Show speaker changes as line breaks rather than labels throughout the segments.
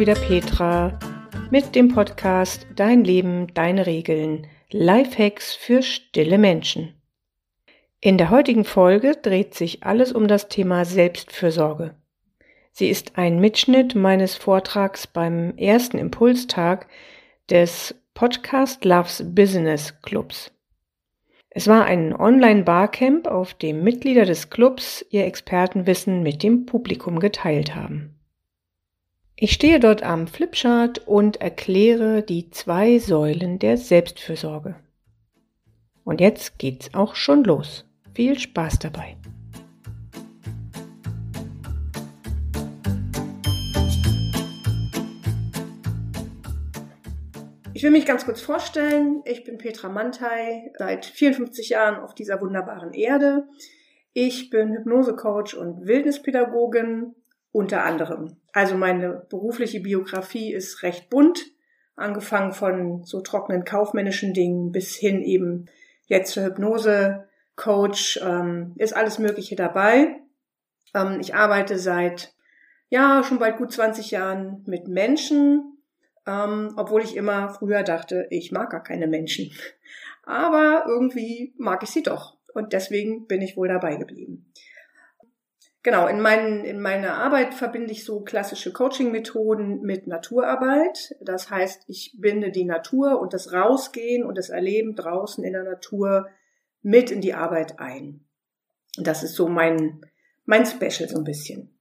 wieder Petra mit dem Podcast Dein Leben, deine Regeln. Lifehacks für stille Menschen. In der heutigen Folge dreht sich alles um das Thema Selbstfürsorge. Sie ist ein Mitschnitt meines Vortrags beim ersten Impulstag des Podcast Loves Business Clubs. Es war ein Online-Barcamp, auf dem Mitglieder des Clubs ihr Expertenwissen mit dem Publikum geteilt haben. Ich stehe dort am Flipchart und erkläre die zwei Säulen der Selbstfürsorge. Und jetzt geht's auch schon los. Viel Spaß dabei.
Ich will mich ganz kurz vorstellen. Ich bin Petra Mantei, seit 54 Jahren auf dieser wunderbaren Erde. Ich bin Hypnosecoach und Wildnispädagogin, unter anderem. Also meine berufliche Biografie ist recht bunt, angefangen von so trockenen kaufmännischen Dingen bis hin eben jetzt zur Hypnose, Coach, ähm, ist alles Mögliche dabei. Ähm, ich arbeite seit ja schon bald gut 20 Jahren mit Menschen, ähm, obwohl ich immer früher dachte, ich mag gar keine Menschen. Aber irgendwie mag ich sie doch und deswegen bin ich wohl dabei geblieben. Genau, in, meinen, in meiner Arbeit verbinde ich so klassische Coaching-Methoden mit Naturarbeit. Das heißt, ich binde die Natur und das Rausgehen und das Erleben draußen in der Natur mit in die Arbeit ein. Das ist so mein, mein Special so ein bisschen.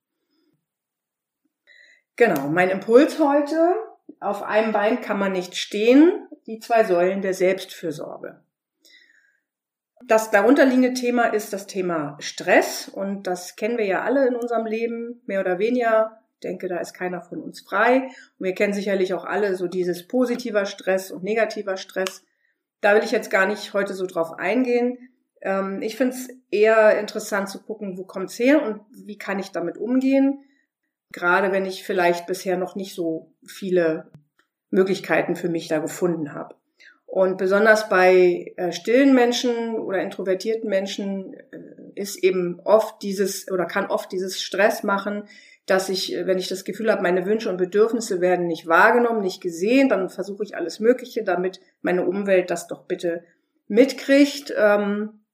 Genau, mein Impuls heute. Auf einem Bein kann man nicht stehen. Die zwei Säulen der Selbstfürsorge. Das darunterliegende Thema ist das Thema Stress und das kennen wir ja alle in unserem Leben, mehr oder weniger. Ich denke, da ist keiner von uns frei. Und wir kennen sicherlich auch alle so dieses positiver Stress und negativer Stress. Da will ich jetzt gar nicht heute so drauf eingehen. Ähm, ich finde es eher interessant zu gucken, wo kommt's her und wie kann ich damit umgehen. Gerade wenn ich vielleicht bisher noch nicht so viele Möglichkeiten für mich da gefunden habe. Und besonders bei äh, stillen Menschen oder introvertierten Menschen äh, ist eben oft dieses oder kann oft dieses Stress machen, dass ich, äh, wenn ich das Gefühl habe, meine Wünsche und Bedürfnisse werden nicht wahrgenommen, nicht gesehen, dann versuche ich alles Mögliche, damit meine Umwelt das doch bitte mitkriegt. Ähm,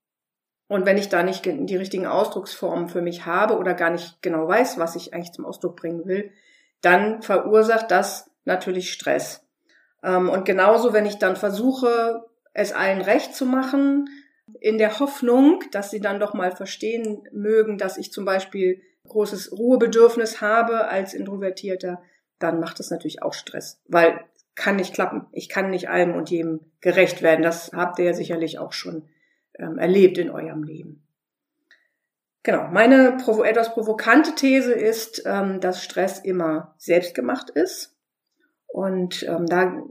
und wenn ich da nicht die richtigen Ausdrucksformen für mich habe oder gar nicht genau weiß, was ich eigentlich zum Ausdruck bringen will, dann verursacht das natürlich Stress. Ähm, und genauso, wenn ich dann versuche, es allen recht zu machen, in der Hoffnung, dass sie dann doch mal verstehen mögen, dass ich zum Beispiel großes Ruhebedürfnis habe als Introvertierter, dann macht das natürlich auch Stress, weil kann nicht klappen. Ich kann nicht allem und jedem gerecht werden. Das habt ihr ja sicherlich auch schon ähm, erlebt in eurem Leben. Genau, meine provo etwas provokante These ist, ähm, dass Stress immer selbstgemacht ist und ähm, da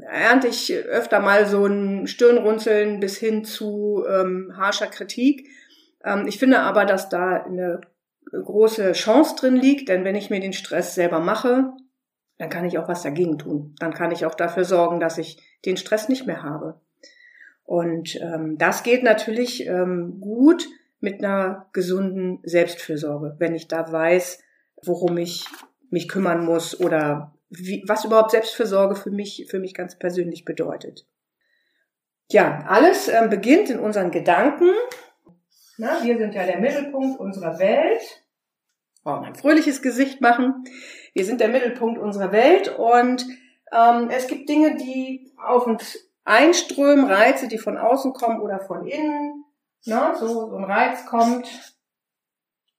ernte ich öfter mal so ein Stirnrunzeln bis hin zu ähm, harscher Kritik. Ähm, ich finde aber, dass da eine große Chance drin liegt, denn wenn ich mir den Stress selber mache, dann kann ich auch was dagegen tun. Dann kann ich auch dafür sorgen, dass ich den Stress nicht mehr habe. Und ähm, das geht natürlich ähm, gut mit einer gesunden Selbstfürsorge, wenn ich da weiß, worum ich mich kümmern muss oder wie, was überhaupt Selbstfürsorge für mich, für mich ganz persönlich bedeutet. Ja, alles ähm, beginnt in unseren Gedanken. Na, wir sind ja der Mittelpunkt unserer Welt. Oh, ein fröhliches Gesicht machen. Wir sind der Mittelpunkt unserer Welt und ähm, es gibt Dinge, die auf uns einströmen, Reize, die von außen kommen oder von innen. Na, so, so ein Reiz kommt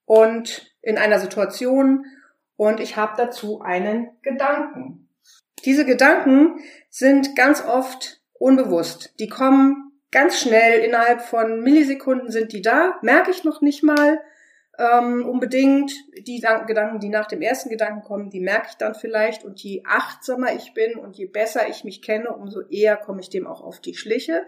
und in einer Situation und ich habe dazu einen Gedanken. Diese Gedanken sind ganz oft unbewusst. Die kommen ganz schnell, innerhalb von Millisekunden sind die da, merke ich noch nicht mal ähm, unbedingt. Die Gedanken, die nach dem ersten Gedanken kommen, die merke ich dann vielleicht. Und je achtsamer ich bin und je besser ich mich kenne, umso eher komme ich dem auch auf die Schliche.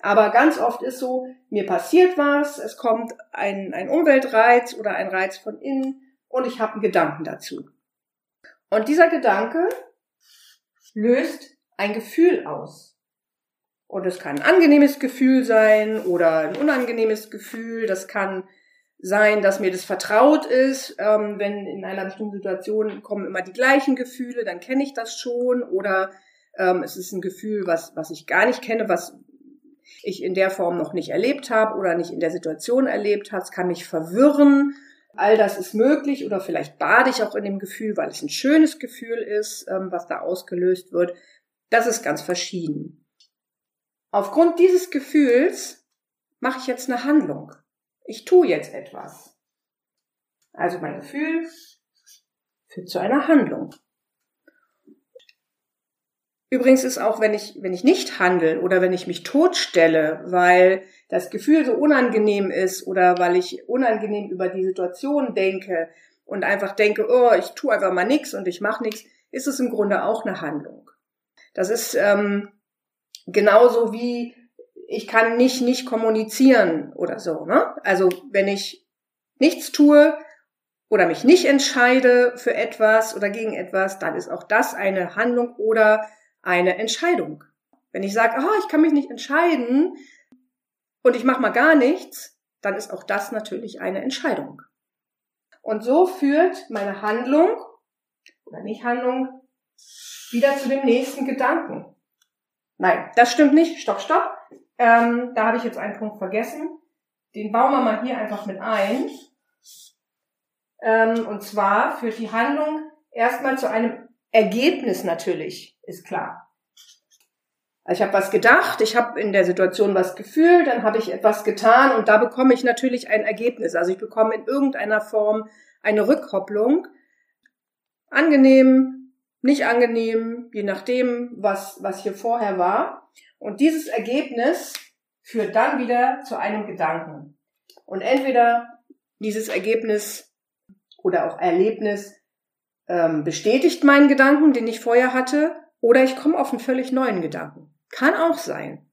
Aber ganz oft ist so, mir passiert was, es kommt ein, ein Umweltreiz oder ein Reiz von innen und ich habe einen Gedanken dazu. Und dieser Gedanke löst ein Gefühl aus. Und es kann ein angenehmes Gefühl sein oder ein unangenehmes Gefühl. Das kann sein, dass mir das vertraut ist. Ähm, wenn in einer bestimmten Situation kommen immer die gleichen Gefühle, dann kenne ich das schon. Oder ähm, es ist ein Gefühl, was, was ich gar nicht kenne, was ich in der Form noch nicht erlebt habe oder nicht in der Situation erlebt habe. Es kann mich verwirren. All das ist möglich oder vielleicht bade ich auch in dem Gefühl, weil es ein schönes Gefühl ist, ähm, was da ausgelöst wird. Das ist ganz verschieden. Aufgrund dieses Gefühls mache ich jetzt eine Handlung. Ich tue jetzt etwas. Also mein Gefühl führt zu einer Handlung. Übrigens ist auch, wenn ich, wenn ich nicht handle oder wenn ich mich totstelle, weil das Gefühl so unangenehm ist oder weil ich unangenehm über die Situation denke und einfach denke, oh, ich tue einfach mal nichts und ich mache nichts, ist es im Grunde auch eine Handlung. Das ist ähm, genauso wie ich kann nicht nicht kommunizieren oder so. Ne? Also wenn ich nichts tue oder mich nicht entscheide für etwas oder gegen etwas, dann ist auch das eine Handlung oder eine Entscheidung. Wenn ich sage, oh, ich kann mich nicht entscheiden und ich mache mal gar nichts, dann ist auch das natürlich eine Entscheidung. Und so führt meine Handlung oder nicht Handlung wieder zu dem nächsten Gedanken. Nein, das stimmt nicht. Stopp, stopp. Ähm, da habe ich jetzt einen Punkt vergessen. Den bauen wir mal hier einfach mit ein. Ähm, und zwar führt die Handlung erstmal zu einem Ergebnis natürlich, ist klar. Also ich habe was gedacht, ich habe in der Situation was gefühlt, dann habe ich etwas getan und da bekomme ich natürlich ein Ergebnis. Also ich bekomme in irgendeiner Form eine Rückkopplung. Angenehm, nicht angenehm, je nachdem, was, was hier vorher war. Und dieses Ergebnis führt dann wieder zu einem Gedanken. Und entweder dieses Ergebnis oder auch Erlebnis ähm, bestätigt meinen Gedanken, den ich vorher hatte, oder ich komme auf einen völlig neuen Gedanken. Kann auch sein.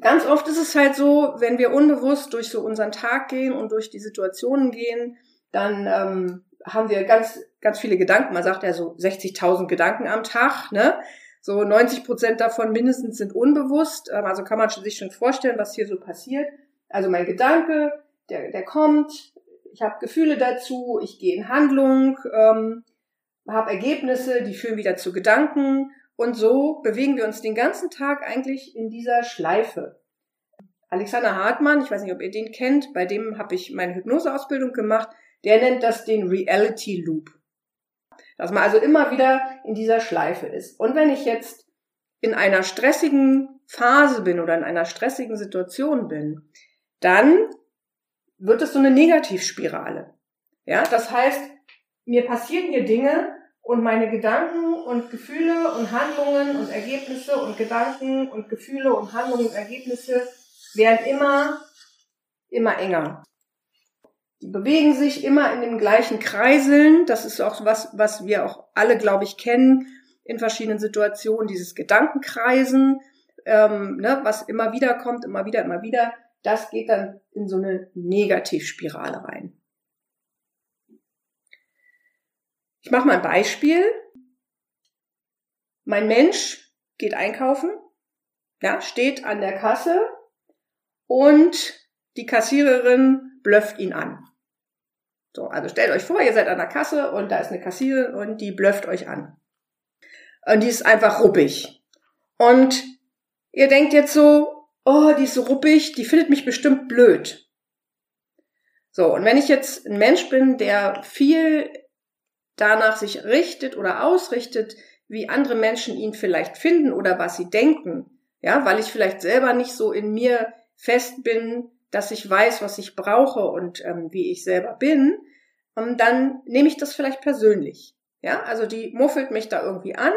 Ganz oft ist es halt so, wenn wir unbewusst durch so unseren Tag gehen und durch die Situationen gehen, dann ähm, haben wir ganz, ganz viele Gedanken. Man sagt ja so 60.000 Gedanken am Tag, ne? So 90 Prozent davon mindestens sind unbewusst. Ähm, also kann man sich schon vorstellen, was hier so passiert. Also mein Gedanke, der, der kommt, ich habe Gefühle dazu, ich gehe in Handlung, ähm, habe Ergebnisse, die führen wieder zu Gedanken und so bewegen wir uns den ganzen Tag eigentlich in dieser Schleife. Alexander Hartmann, ich weiß nicht, ob ihr den kennt, bei dem habe ich meine Hypnoseausbildung gemacht, der nennt das den Reality Loop. Dass man also immer wieder in dieser Schleife ist. Und wenn ich jetzt in einer stressigen Phase bin oder in einer stressigen Situation bin, dann wird es so eine Negativspirale. Ja, das heißt, mir passieren hier Dinge und meine Gedanken und Gefühle und Handlungen und Ergebnisse und Gedanken und Gefühle und Handlungen und Ergebnisse werden immer, immer enger. Die bewegen sich immer in den gleichen Kreiseln. Das ist auch was, was wir auch alle, glaube ich, kennen in verschiedenen Situationen. Dieses Gedankenkreisen, ähm, ne, was immer wieder kommt, immer wieder, immer wieder. Das geht dann in so eine Negativspirale rein. Ich mache mal ein Beispiel. Mein Mensch geht einkaufen, ja, steht an der Kasse und die Kassiererin blöfft ihn an. So, also stellt euch vor, ihr seid an der Kasse und da ist eine Kassiererin und die blöfft euch an. Und die ist einfach ruppig. Und ihr denkt jetzt so, oh, die ist so ruppig, die findet mich bestimmt blöd. So, und wenn ich jetzt ein Mensch bin, der viel danach sich richtet oder ausrichtet, wie andere Menschen ihn vielleicht finden oder was sie denken, ja, weil ich vielleicht selber nicht so in mir fest bin, dass ich weiß, was ich brauche und ähm, wie ich selber bin, ähm, dann nehme ich das vielleicht persönlich. Ja, also die muffelt mich da irgendwie an.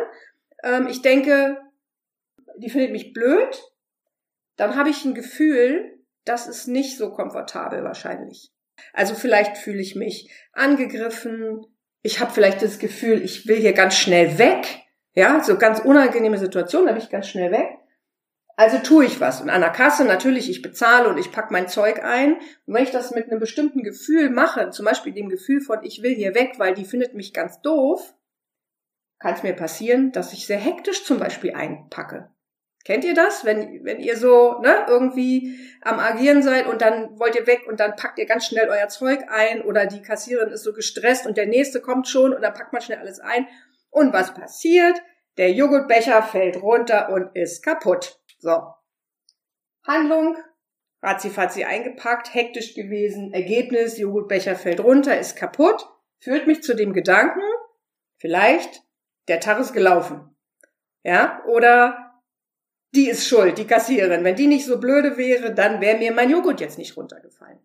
Ähm, ich denke, die findet mich blöd. Dann habe ich ein Gefühl, das ist nicht so komfortabel wahrscheinlich. Also vielleicht fühle ich mich angegriffen. Ich habe vielleicht das Gefühl, ich will hier ganz schnell weg. Ja, so ganz unangenehme Situation, da bin ich ganz schnell weg. Also tue ich was. Und an der Kasse natürlich, ich bezahle und ich pack mein Zeug ein. Und wenn ich das mit einem bestimmten Gefühl mache, zum Beispiel dem Gefühl von, ich will hier weg, weil die findet mich ganz doof, kann es mir passieren, dass ich sehr hektisch zum Beispiel einpacke. Kennt ihr das? Wenn, wenn ihr so ne, irgendwie am Agieren seid und dann wollt ihr weg und dann packt ihr ganz schnell euer Zeug ein oder die Kassiererin ist so gestresst und der nächste kommt schon und dann packt man schnell alles ein. Und was passiert? Der Joghurtbecher fällt runter und ist kaputt. So. Handlung, ratzifatzi eingepackt, hektisch gewesen, Ergebnis, Joghurtbecher fällt runter, ist kaputt, führt mich zu dem Gedanken, vielleicht, der Tag ist gelaufen. Ja, oder die ist schuld, die Kassiererin. Wenn die nicht so blöde wäre, dann wäre mir mein Joghurt jetzt nicht runtergefallen.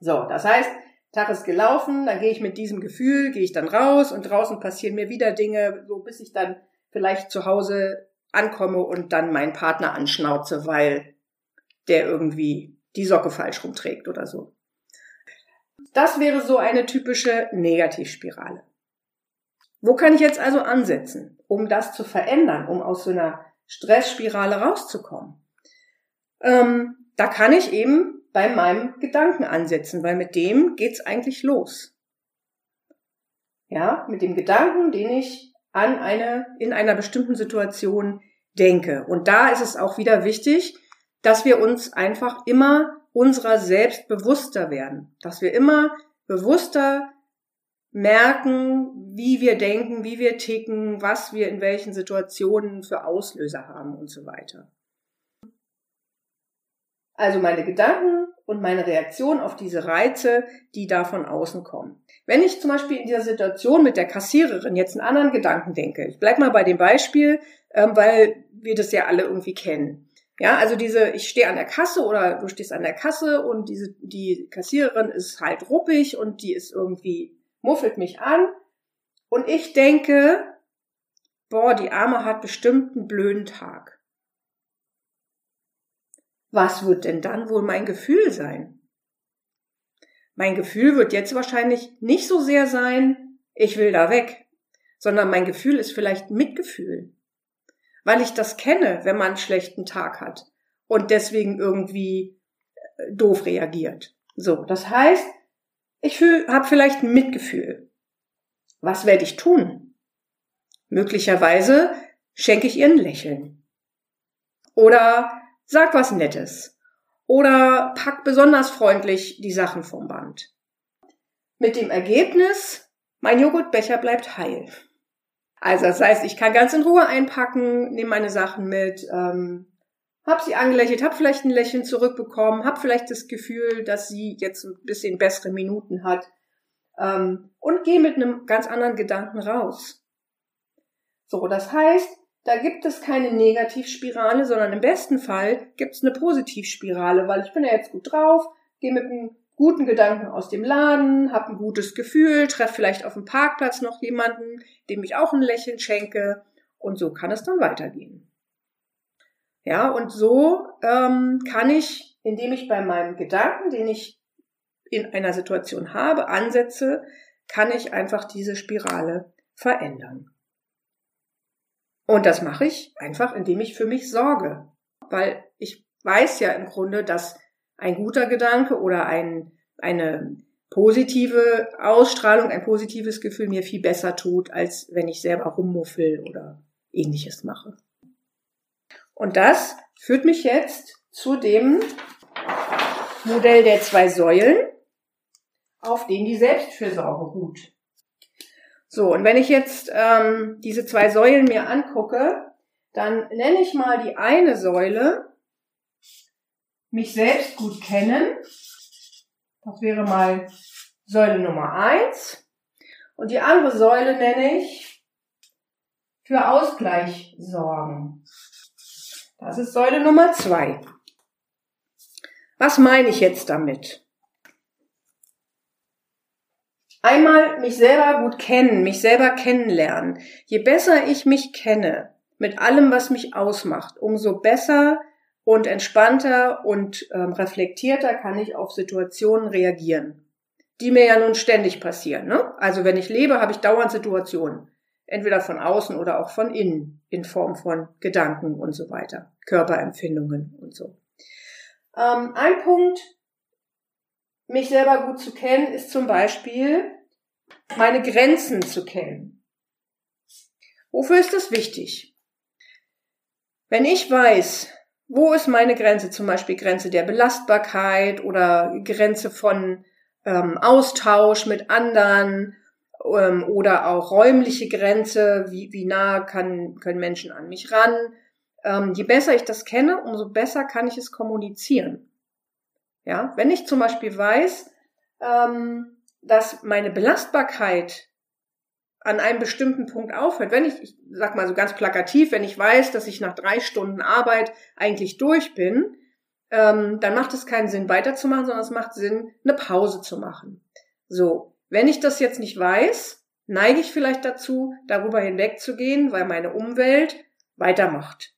So, das heißt, Tag ist gelaufen, dann gehe ich mit diesem Gefühl, gehe ich dann raus und draußen passieren mir wieder Dinge, so bis ich dann vielleicht zu Hause ankomme und dann meinen Partner anschnauze, weil der irgendwie die Socke falsch rumträgt oder so. Das wäre so eine typische Negativspirale. Wo kann ich jetzt also ansetzen, um das zu verändern, um aus so einer Stressspirale rauszukommen. Ähm, da kann ich eben bei meinem Gedanken ansetzen, weil mit dem geht's eigentlich los. Ja, mit dem Gedanken, den ich an eine, in einer bestimmten Situation denke. Und da ist es auch wieder wichtig, dass wir uns einfach immer unserer selbst bewusster werden, dass wir immer bewusster merken, wie wir denken, wie wir ticken, was wir in welchen Situationen für Auslöser haben und so weiter. Also meine Gedanken und meine Reaktion auf diese Reize, die da von außen kommen. Wenn ich zum Beispiel in dieser Situation mit der Kassiererin jetzt einen anderen Gedanken denke, ich bleib mal bei dem Beispiel, ähm, weil wir das ja alle irgendwie kennen. Ja, also diese, ich stehe an der Kasse oder du stehst an der Kasse und diese, die Kassiererin ist halt ruppig und die ist irgendwie muffelt mich an und ich denke, boah, die Arme hat bestimmt einen blöden Tag. Was wird denn dann wohl mein Gefühl sein? Mein Gefühl wird jetzt wahrscheinlich nicht so sehr sein, ich will da weg, sondern mein Gefühl ist vielleicht Mitgefühl, weil ich das kenne, wenn man einen schlechten Tag hat und deswegen irgendwie äh, doof reagiert. So, das heißt, ich habe vielleicht Mitgefühl. Was werde ich tun? Möglicherweise schenke ich ihr ein Lächeln. Oder sag was Nettes. Oder pack besonders freundlich die Sachen vom Band. Mit dem Ergebnis, mein Joghurtbecher bleibt heil. Also das heißt, ich kann ganz in Ruhe einpacken, nehme meine Sachen mit, ähm, hab sie angelächelt, hab vielleicht ein Lächeln zurückbekommen, hab vielleicht das Gefühl, dass sie jetzt ein bisschen bessere Minuten hat ähm, und gehe mit einem ganz anderen Gedanken raus. So, das heißt, da gibt es keine Negativspirale, sondern im besten Fall gibt es eine Positivspirale, weil ich bin ja jetzt gut drauf, gehe mit einem guten Gedanken aus dem Laden, habe ein gutes Gefühl, treffe vielleicht auf dem Parkplatz noch jemanden, dem ich auch ein Lächeln schenke und so kann es dann weitergehen. Ja, und so ähm, kann ich, indem ich bei meinem Gedanken, den ich in einer Situation habe, ansetze, kann ich einfach diese Spirale verändern. Und das mache ich einfach, indem ich für mich sorge. Weil ich weiß ja im Grunde, dass ein guter Gedanke oder ein, eine positive Ausstrahlung, ein positives Gefühl mir viel besser tut, als wenn ich selber rummuffel oder ähnliches mache. Und das führt mich jetzt zu dem Modell der zwei Säulen, auf denen die Selbstfürsorge ruht. So, und wenn ich jetzt ähm, diese zwei Säulen mir angucke, dann nenne ich mal die eine Säule mich selbst gut kennen. Das wäre mal Säule Nummer eins. Und die andere Säule nenne ich für Ausgleich sorgen. Das ist Säule Nummer zwei. Was meine ich jetzt damit? Einmal mich selber gut kennen, mich selber kennenlernen. Je besser ich mich kenne, mit allem, was mich ausmacht, umso besser und entspannter und ähm, reflektierter kann ich auf Situationen reagieren, die mir ja nun ständig passieren. Ne? Also wenn ich lebe, habe ich dauernd Situationen entweder von außen oder auch von innen, in Form von Gedanken und so weiter, Körperempfindungen und so. Ähm, ein Punkt, mich selber gut zu kennen, ist zum Beispiel meine Grenzen zu kennen. Wofür ist das wichtig? Wenn ich weiß, wo ist meine Grenze, zum Beispiel Grenze der Belastbarkeit oder Grenze von ähm, Austausch mit anderen ähm, oder auch räumliche Grenze, wie, wie nah kann, können Menschen an mich ran. Ähm, je besser ich das kenne, umso besser kann ich es kommunizieren. Ja, wenn ich zum Beispiel weiß, ähm, dass meine Belastbarkeit an einem bestimmten Punkt aufhört. Wenn ich, ich sag mal so ganz plakativ, wenn ich weiß, dass ich nach drei Stunden Arbeit eigentlich durch bin, ähm, dann macht es keinen Sinn weiterzumachen, sondern es macht Sinn, eine Pause zu machen. So, wenn ich das jetzt nicht weiß, neige ich vielleicht dazu, darüber hinwegzugehen, weil meine Umwelt weitermacht.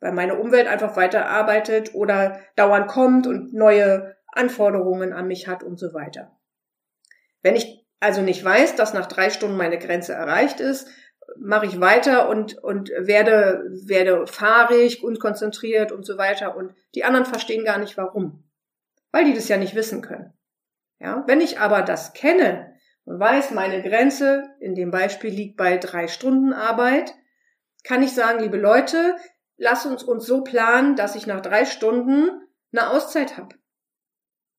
Weil meine Umwelt einfach weiterarbeitet oder dauernd kommt und neue Anforderungen an mich hat und so weiter. Wenn ich also nicht weiß, dass nach drei Stunden meine Grenze erreicht ist, mache ich weiter und, und werde, werde fahrig, unkonzentriert und so weiter. Und die anderen verstehen gar nicht warum. Weil die das ja nicht wissen können. Ja, wenn ich aber das kenne und weiß, meine Grenze in dem Beispiel liegt bei drei Stunden Arbeit, kann ich sagen, liebe Leute, lass uns uns so planen, dass ich nach drei Stunden eine Auszeit habe.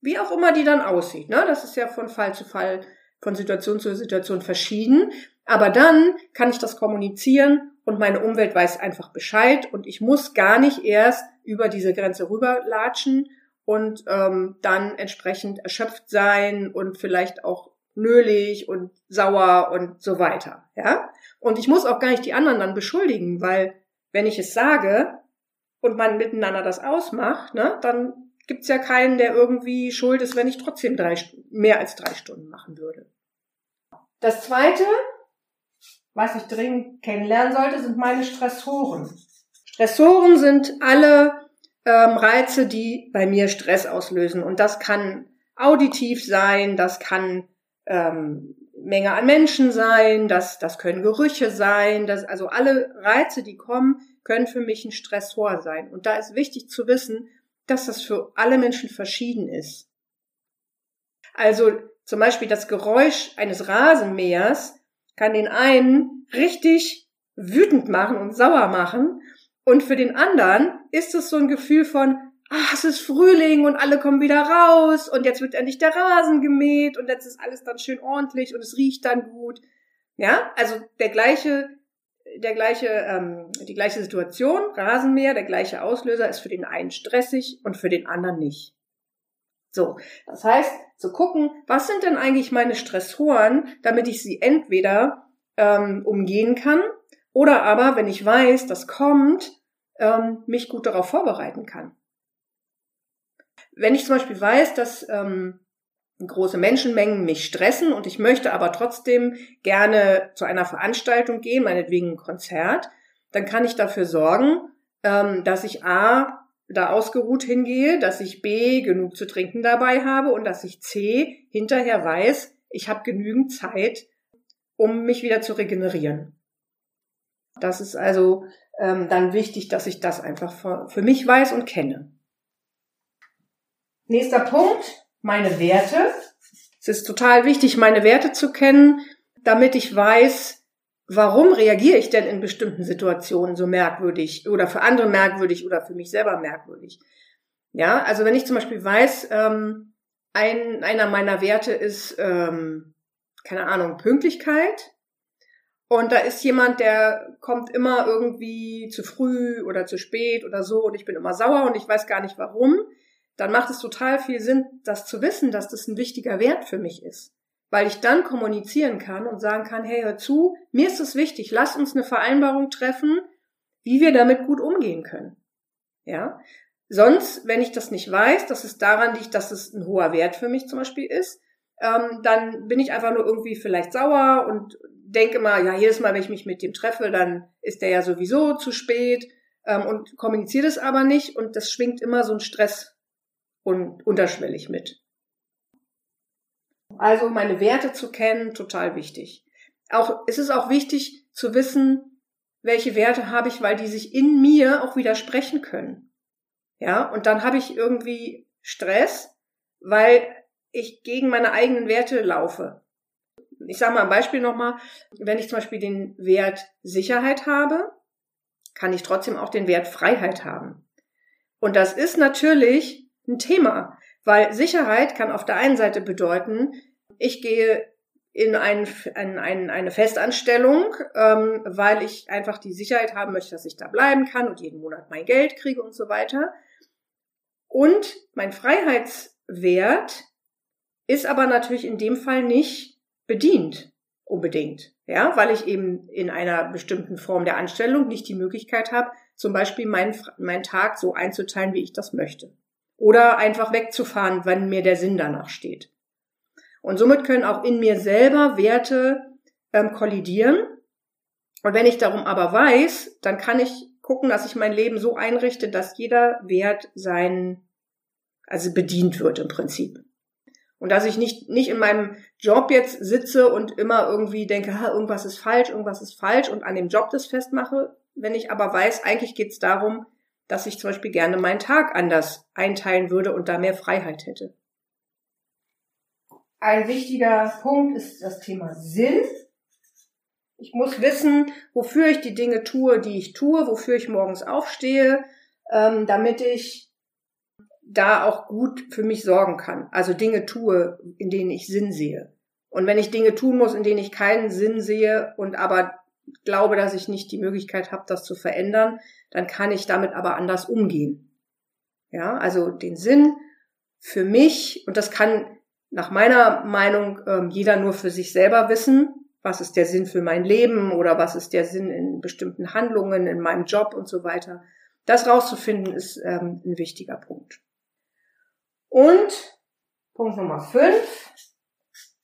Wie auch immer die dann aussieht. Ne? Das ist ja von Fall zu Fall von Situation zu Situation verschieden. Aber dann kann ich das kommunizieren und meine Umwelt weiß einfach Bescheid und ich muss gar nicht erst über diese Grenze rüberlatschen und ähm, dann entsprechend erschöpft sein und vielleicht auch nölig und sauer und so weiter. Ja? Und ich muss auch gar nicht die anderen dann beschuldigen, weil wenn ich es sage und man miteinander das ausmacht, ne, dann gibt's ja keinen, der irgendwie schuld ist, wenn ich trotzdem drei, mehr als drei Stunden machen würde. Das zweite, was ich dringend kennenlernen sollte, sind meine Stressoren. Stressoren sind alle ähm, Reize, die bei mir Stress auslösen. Und das kann auditiv sein, das kann ähm, Menge an Menschen sein, das, das können Gerüche sein, das, also alle Reize, die kommen, können für mich ein Stressor sein. Und da ist wichtig zu wissen, dass das für alle Menschen verschieden ist. Also zum Beispiel das Geräusch eines Rasenmähers kann den einen richtig wütend machen und sauer machen und für den anderen ist es so ein Gefühl von, ach, es ist Frühling und alle kommen wieder raus und jetzt wird endlich der Rasen gemäht und jetzt ist alles dann schön ordentlich und es riecht dann gut. Ja, also der gleiche der gleiche, ähm, die gleiche Situation, Rasenmäher, der gleiche Auslöser ist für den einen stressig und für den anderen nicht. So, das heißt, zu gucken, was sind denn eigentlich meine Stressoren, damit ich sie entweder ähm, umgehen kann oder aber, wenn ich weiß, das kommt, ähm, mich gut darauf vorbereiten kann. Wenn ich zum Beispiel weiß, dass ähm, große Menschenmengen mich stressen und ich möchte aber trotzdem gerne zu einer Veranstaltung gehen, meinetwegen ein Konzert, dann kann ich dafür sorgen, ähm, dass ich A, da ausgeruht hingehe, dass ich B, genug zu trinken dabei habe und dass ich C, hinterher weiß, ich habe genügend Zeit, um mich wieder zu regenerieren. Das ist also ähm, dann wichtig, dass ich das einfach für, für mich weiß und kenne. Nächster Punkt, meine Werte. Es ist total wichtig, meine Werte zu kennen, damit ich weiß, warum reagiere ich denn in bestimmten Situationen so merkwürdig oder für andere merkwürdig oder für mich selber merkwürdig. Ja, also wenn ich zum Beispiel weiß, ähm, ein, einer meiner Werte ist, ähm, keine Ahnung, Pünktlichkeit. Und da ist jemand, der kommt immer irgendwie zu früh oder zu spät oder so und ich bin immer sauer und ich weiß gar nicht warum dann macht es total viel Sinn, das zu wissen, dass das ein wichtiger Wert für mich ist. Weil ich dann kommunizieren kann und sagen kann, hey, hör zu, mir ist es wichtig, lass uns eine Vereinbarung treffen, wie wir damit gut umgehen können. Ja? Sonst, wenn ich das nicht weiß, dass es daran liegt, dass es ein hoher Wert für mich zum Beispiel ist, ähm, dann bin ich einfach nur irgendwie vielleicht sauer und denke mal, ja, jedes Mal, wenn ich mich mit dem treffe, dann ist der ja sowieso zu spät ähm, und kommuniziere das aber nicht und das schwingt immer so ein Stress und unterschwellig mit. Also meine Werte zu kennen, total wichtig. Auch, es ist auch wichtig zu wissen, welche Werte habe ich, weil die sich in mir auch widersprechen können. Ja, und dann habe ich irgendwie Stress, weil ich gegen meine eigenen Werte laufe. Ich sage mal ein Beispiel nochmal, wenn ich zum Beispiel den Wert Sicherheit habe, kann ich trotzdem auch den Wert Freiheit haben. Und das ist natürlich ein Thema, weil Sicherheit kann auf der einen Seite bedeuten, ich gehe in ein, ein, ein, eine Festanstellung, ähm, weil ich einfach die Sicherheit haben möchte, dass ich da bleiben kann und jeden Monat mein Geld kriege und so weiter. Und mein Freiheitswert ist aber natürlich in dem Fall nicht bedient unbedingt, ja, weil ich eben in einer bestimmten Form der Anstellung nicht die Möglichkeit habe, zum Beispiel meinen, meinen Tag so einzuteilen, wie ich das möchte. Oder einfach wegzufahren, wenn mir der Sinn danach steht. Und somit können auch in mir selber Werte ähm, kollidieren. Und wenn ich darum aber weiß, dann kann ich gucken, dass ich mein Leben so einrichte, dass jeder Wert sein, also bedient wird im Prinzip. Und dass ich nicht, nicht in meinem Job jetzt sitze und immer irgendwie denke, ha, irgendwas ist falsch, irgendwas ist falsch und an dem Job das festmache. Wenn ich aber weiß, eigentlich geht es darum, dass ich zum Beispiel gerne meinen Tag anders einteilen würde und da mehr Freiheit hätte. Ein wichtiger Punkt ist das Thema Sinn. Ich muss wissen, wofür ich die Dinge tue, die ich tue, wofür ich morgens aufstehe, ähm, damit ich da auch gut für mich sorgen kann. Also Dinge tue, in denen ich Sinn sehe. Und wenn ich Dinge tun muss, in denen ich keinen Sinn sehe und aber glaube, dass ich nicht die Möglichkeit habe, das zu verändern, dann kann ich damit aber anders umgehen. Ja, also den Sinn für mich, und das kann nach meiner Meinung ähm, jeder nur für sich selber wissen, was ist der Sinn für mein Leben oder was ist der Sinn in bestimmten Handlungen, in meinem Job und so weiter. Das rauszufinden ist ähm, ein wichtiger Punkt. Und Punkt Nummer fünf,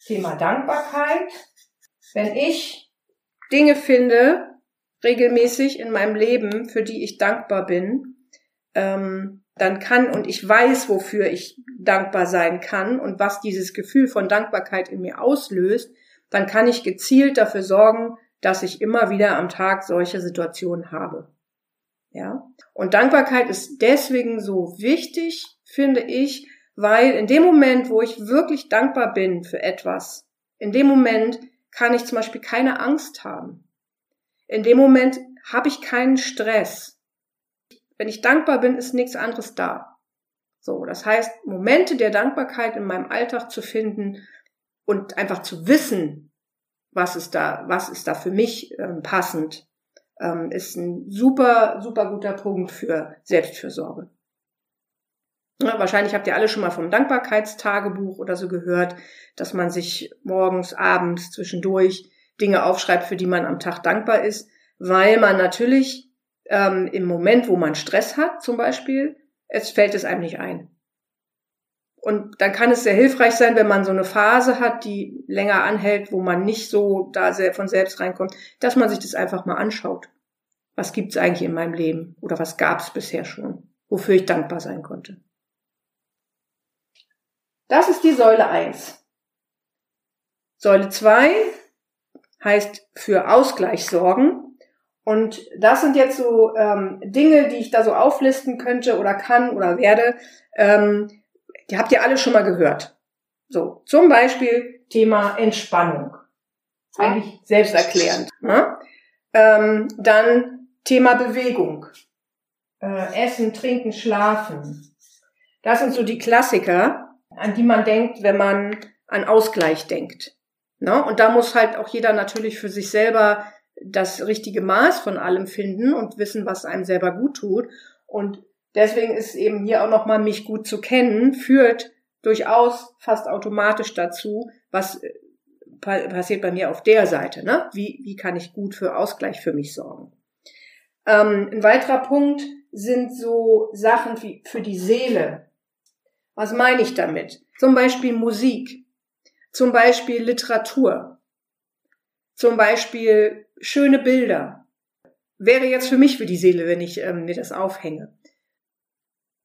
Thema Dankbarkeit. Wenn ich Dinge finde, regelmäßig in meinem Leben, für die ich dankbar bin, ähm, dann kann und ich weiß, wofür ich dankbar sein kann und was dieses Gefühl von Dankbarkeit in mir auslöst, dann kann ich gezielt dafür sorgen, dass ich immer wieder am Tag solche Situationen habe. Ja. Und Dankbarkeit ist deswegen so wichtig, finde ich, weil in dem Moment, wo ich wirklich dankbar bin für etwas, in dem Moment kann ich zum Beispiel keine Angst haben. In dem Moment habe ich keinen Stress. Wenn ich dankbar bin, ist nichts anderes da. So, das heißt, Momente der Dankbarkeit in meinem Alltag zu finden und einfach zu wissen, was ist da, was ist da für mich ähm, passend, ähm, ist ein super, super guter Punkt für Selbstfürsorge. Ja, wahrscheinlich habt ihr alle schon mal vom Dankbarkeitstagebuch oder so gehört, dass man sich morgens, abends, zwischendurch Dinge aufschreibt, für die man am Tag dankbar ist, weil man natürlich ähm, im Moment, wo man Stress hat, zum Beispiel, es fällt es einem nicht ein. Und dann kann es sehr hilfreich sein, wenn man so eine Phase hat, die länger anhält, wo man nicht so da von selbst reinkommt, dass man sich das einfach mal anschaut. Was gibt's eigentlich in meinem Leben? Oder was gab's bisher schon? Wofür ich dankbar sein konnte. Das ist die Säule 1. Säule 2 heißt für Ausgleich sorgen. Und das sind jetzt so ähm, Dinge, die ich da so auflisten könnte oder kann oder werde. Ähm, die habt ihr alle schon mal gehört. So, zum Beispiel Thema Entspannung. Eigentlich selbsterklärend. Ne? Ähm, dann Thema Bewegung. Äh, Essen, Trinken, Schlafen. Das sind so die Klassiker, an die man denkt, wenn man an Ausgleich denkt. Ne? Und da muss halt auch jeder natürlich für sich selber das richtige Maß von allem finden und wissen, was einem selber gut tut. Und deswegen ist eben hier auch nochmal mich gut zu kennen, führt durchaus fast automatisch dazu, was äh, passiert bei mir auf der Seite. Ne? Wie, wie kann ich gut für Ausgleich für mich sorgen? Ähm, ein weiterer Punkt sind so Sachen wie für die Seele. Was meine ich damit? Zum Beispiel Musik, zum Beispiel Literatur, zum Beispiel schöne Bilder. Wäre jetzt für mich für die Seele, wenn ich ähm, mir das aufhänge.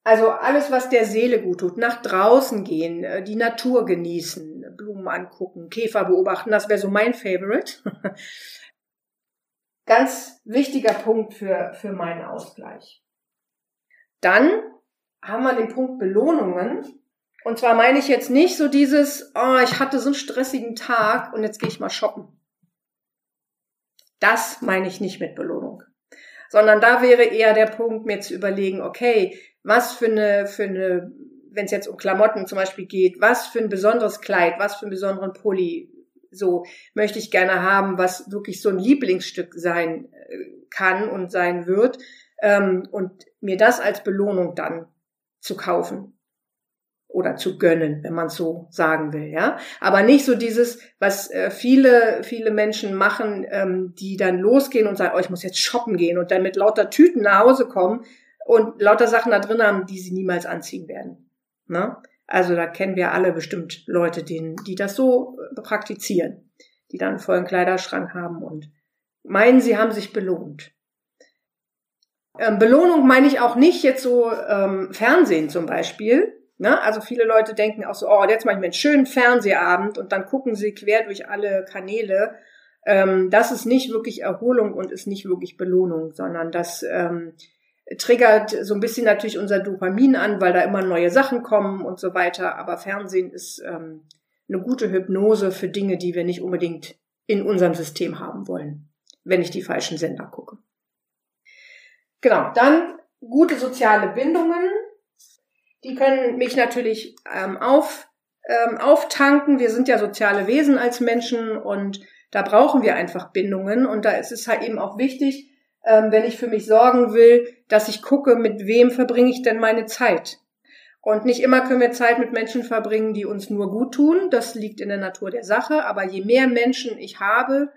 Also alles, was der Seele gut tut. Nach draußen gehen, äh, die Natur genießen, Blumen angucken, Käfer beobachten, das wäre so mein Favorite. Ganz wichtiger Punkt für, für meinen Ausgleich. Dann haben wir den Punkt Belohnungen. Und zwar meine ich jetzt nicht so dieses, oh, ich hatte so einen stressigen Tag und jetzt gehe ich mal shoppen. Das meine ich nicht mit Belohnung. sondern da wäre eher der Punkt, mir zu überlegen, okay, was für eine, für eine, wenn es jetzt um Klamotten zum Beispiel geht, was für ein besonderes Kleid, was für einen besonderen Pulli, so möchte ich gerne haben, was wirklich so ein Lieblingsstück sein äh, kann und sein wird, ähm, und mir das als Belohnung dann zu kaufen oder zu gönnen, wenn man so sagen will, ja. Aber nicht so dieses, was äh, viele viele Menschen machen, ähm, die dann losgehen und sagen, oh, ich muss jetzt shoppen gehen und dann mit lauter Tüten nach Hause kommen und lauter Sachen da drin haben, die sie niemals anziehen werden. Ne? Also da kennen wir alle bestimmt Leute, denen, die das so äh, praktizieren, die dann einen vollen Kleiderschrank haben und meinen, sie haben sich belohnt. Ähm, Belohnung meine ich auch nicht jetzt so ähm, Fernsehen zum Beispiel, Ne? Also viele Leute denken auch so, oh, jetzt mache ich mir einen schönen Fernsehabend und dann gucken sie quer durch alle Kanäle. Ähm, das ist nicht wirklich Erholung und ist nicht wirklich Belohnung, sondern das ähm, triggert so ein bisschen natürlich unser Dopamin an, weil da immer neue Sachen kommen und so weiter. Aber Fernsehen ist ähm, eine gute Hypnose für Dinge, die wir nicht unbedingt in unserem System haben wollen, wenn ich die falschen Sender gucke. Genau, dann gute soziale Bindungen die können mich natürlich ähm, auf, ähm, auftanken. Wir sind ja soziale Wesen als Menschen und da brauchen wir einfach Bindungen. Und da ist es halt eben auch wichtig, ähm, wenn ich für mich sorgen will, dass ich gucke, mit wem verbringe ich denn meine Zeit. Und nicht immer können wir Zeit mit Menschen verbringen, die uns nur gut tun. Das liegt in der Natur der Sache. Aber je mehr Menschen ich habe,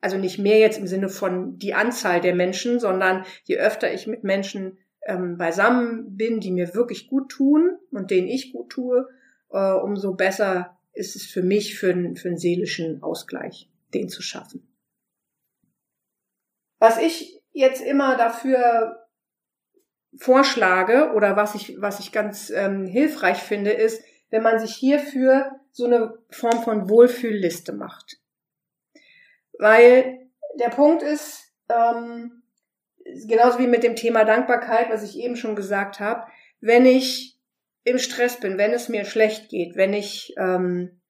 also nicht mehr jetzt im Sinne von die Anzahl der Menschen, sondern je öfter ich mit Menschen ähm, beisammen bin, die mir wirklich gut tun und denen ich gut tue, äh, umso besser ist es für mich, für, für einen seelischen Ausgleich, den zu schaffen. Was ich jetzt immer dafür vorschlage oder was ich, was ich ganz ähm, hilfreich finde, ist, wenn man sich hierfür so eine Form von Wohlfühlliste macht. Weil der Punkt ist, ähm, genauso wie mit dem Thema Dankbarkeit, was ich eben schon gesagt habe, wenn ich im Stress bin, wenn es mir schlecht geht, wenn ich ähm,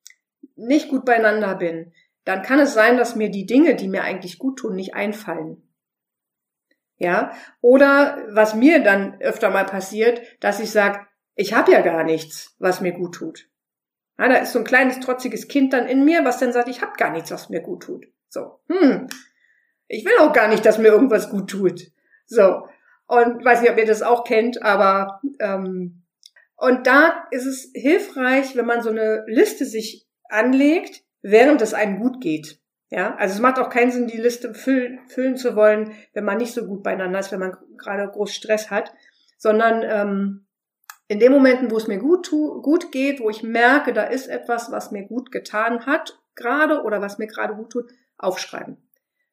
nicht gut beieinander bin, dann kann es sein, dass mir die Dinge, die mir eigentlich gut tun, nicht einfallen. Ja, oder was mir dann öfter mal passiert, dass ich sage, ich habe ja gar nichts, was mir gut tut. Ja, da ist so ein kleines trotziges Kind dann in mir, was dann sagt, ich habe gar nichts, was mir gut tut. So, hm, ich will auch gar nicht, dass mir irgendwas gut tut. So. Und weiß nicht, ob ihr das auch kennt, aber ähm, und da ist es hilfreich, wenn man so eine Liste sich anlegt, während es einem gut geht. Ja, also es macht auch keinen Sinn, die Liste füllen, füllen zu wollen, wenn man nicht so gut beieinander ist, wenn man gerade groß Stress hat, sondern ähm, in den Momenten, wo es mir gut, tu, gut geht, wo ich merke, da ist etwas, was mir gut getan hat, gerade oder was mir gerade gut tut, aufschreiben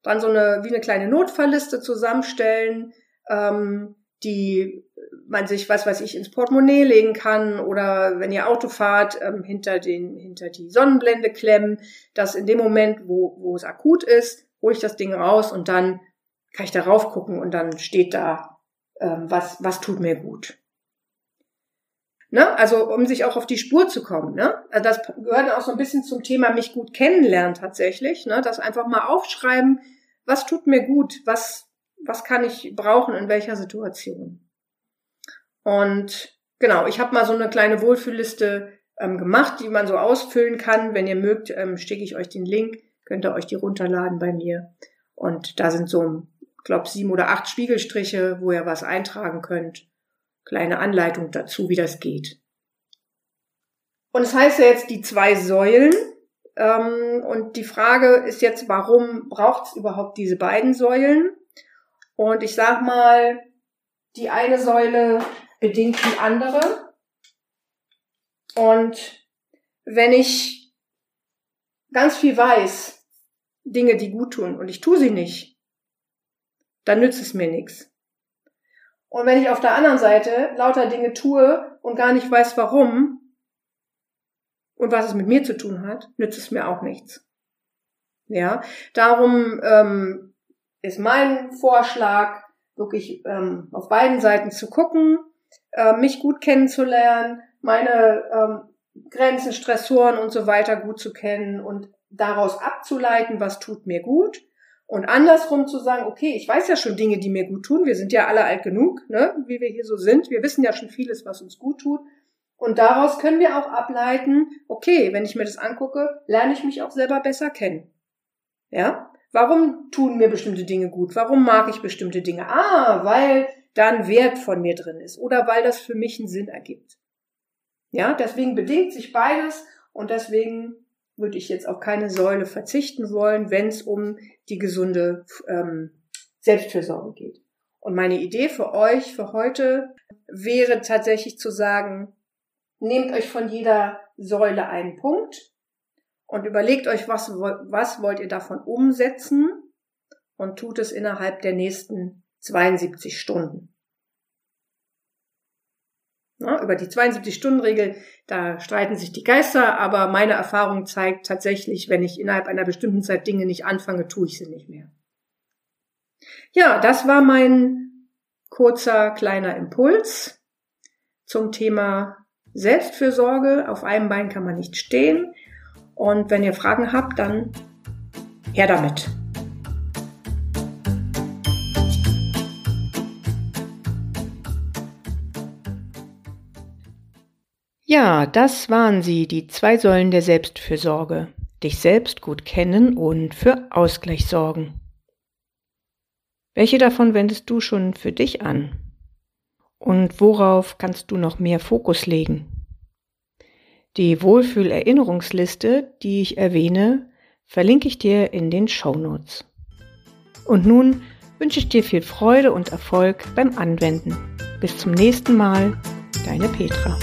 dann so eine, wie eine kleine Notfallliste zusammenstellen, ähm, die man sich, was weiß ich, ins Portemonnaie legen kann oder wenn ihr Auto fahrt, ähm, hinter den, hinter die Sonnenblende klemmen, dass in dem Moment, wo, wo es akut ist, hole ich das Ding raus und dann kann ich darauf gucken und dann steht da, ähm, was, was tut mir gut. Ne? Also um sich auch auf die Spur zu kommen. Ne? Also das gehört auch so ein bisschen zum Thema mich gut kennenlernen tatsächlich. Ne? Das einfach mal aufschreiben, was tut mir gut, was, was kann ich brauchen in welcher Situation. Und genau, ich habe mal so eine kleine Wohlfühlliste ähm, gemacht, die man so ausfüllen kann. Wenn ihr mögt, ähm, schicke ich euch den Link, könnt ihr euch die runterladen bei mir. Und da sind so, glaube sieben oder acht Spiegelstriche, wo ihr was eintragen könnt kleine Anleitung dazu, wie das geht. Und es das heißt ja jetzt die zwei Säulen. Ähm, und die Frage ist jetzt, warum braucht es überhaupt diese beiden Säulen? Und ich sag mal, die eine Säule bedingt die andere. Und wenn ich ganz viel weiß, Dinge, die gut tun, und ich tue sie nicht, dann nützt es mir nichts. Und wenn ich auf der anderen Seite lauter Dinge tue und gar nicht weiß warum und was es mit mir zu tun hat, nützt es mir auch nichts. Ja, darum ähm, ist mein Vorschlag, wirklich ähm, auf beiden Seiten zu gucken, äh, mich gut kennenzulernen, meine ähm, Grenzen, Stressoren und so weiter gut zu kennen und daraus abzuleiten, was tut mir gut Und andersrum zu sagen, okay, ich weiß ja schon Dinge, die mir gut tun. Wir sind ja alle alt genug, ne, wie wir hier so sind. Wir wissen ja schon vieles, was uns gut tut. Und daraus können wir auch ableiten, okay, wenn ich mir das angucke, lerne ich mich auch selber besser kennen. Ja? Warum tun mir bestimmte Dinge gut? Warum mag ich bestimmte Dinge? Ah, weil da ein Wert von mir drin ist oder weil das für mich einen Sinn ergibt. Ja, deswegen bedingt sich beides und deswegen würde ich jetzt auf keine Säule verzichten wollen, wenn es um die gesunde ähm, Selbstfürsorge geht. Und meine Idee für euch für heute wäre tatsächlich zu sagen, nehmt euch von jeder Säule einen Punkt und überlegt euch, was, was wollt ihr davon umsetzen und tut es innerhalb der nächsten 72 Stunden. Ja, über die 72-Stunden-Regel, da streiten sich die Geister, aber meine Erfahrung zeigt tatsächlich, wenn ich innerhalb einer bestimmten Zeit Dinge nicht anfange, tue ich sie nicht mehr. Ja, das war mein kurzer kleiner Impuls zum Thema Selbstfürsorge. Auf einem Bein kann man nicht stehen. Und wenn ihr Fragen habt, dann her damit.
Ja, das waren sie, die zwei Säulen der Selbstfürsorge. Dich selbst gut kennen und für Ausgleich sorgen. Welche davon wendest du schon für dich an? Und worauf kannst du noch mehr Fokus legen? Die Wohlfühlerinnerungsliste, die ich erwähne, verlinke ich dir in den Show Notes. Und nun wünsche ich dir viel Freude und Erfolg beim Anwenden. Bis zum nächsten Mal, deine Petra.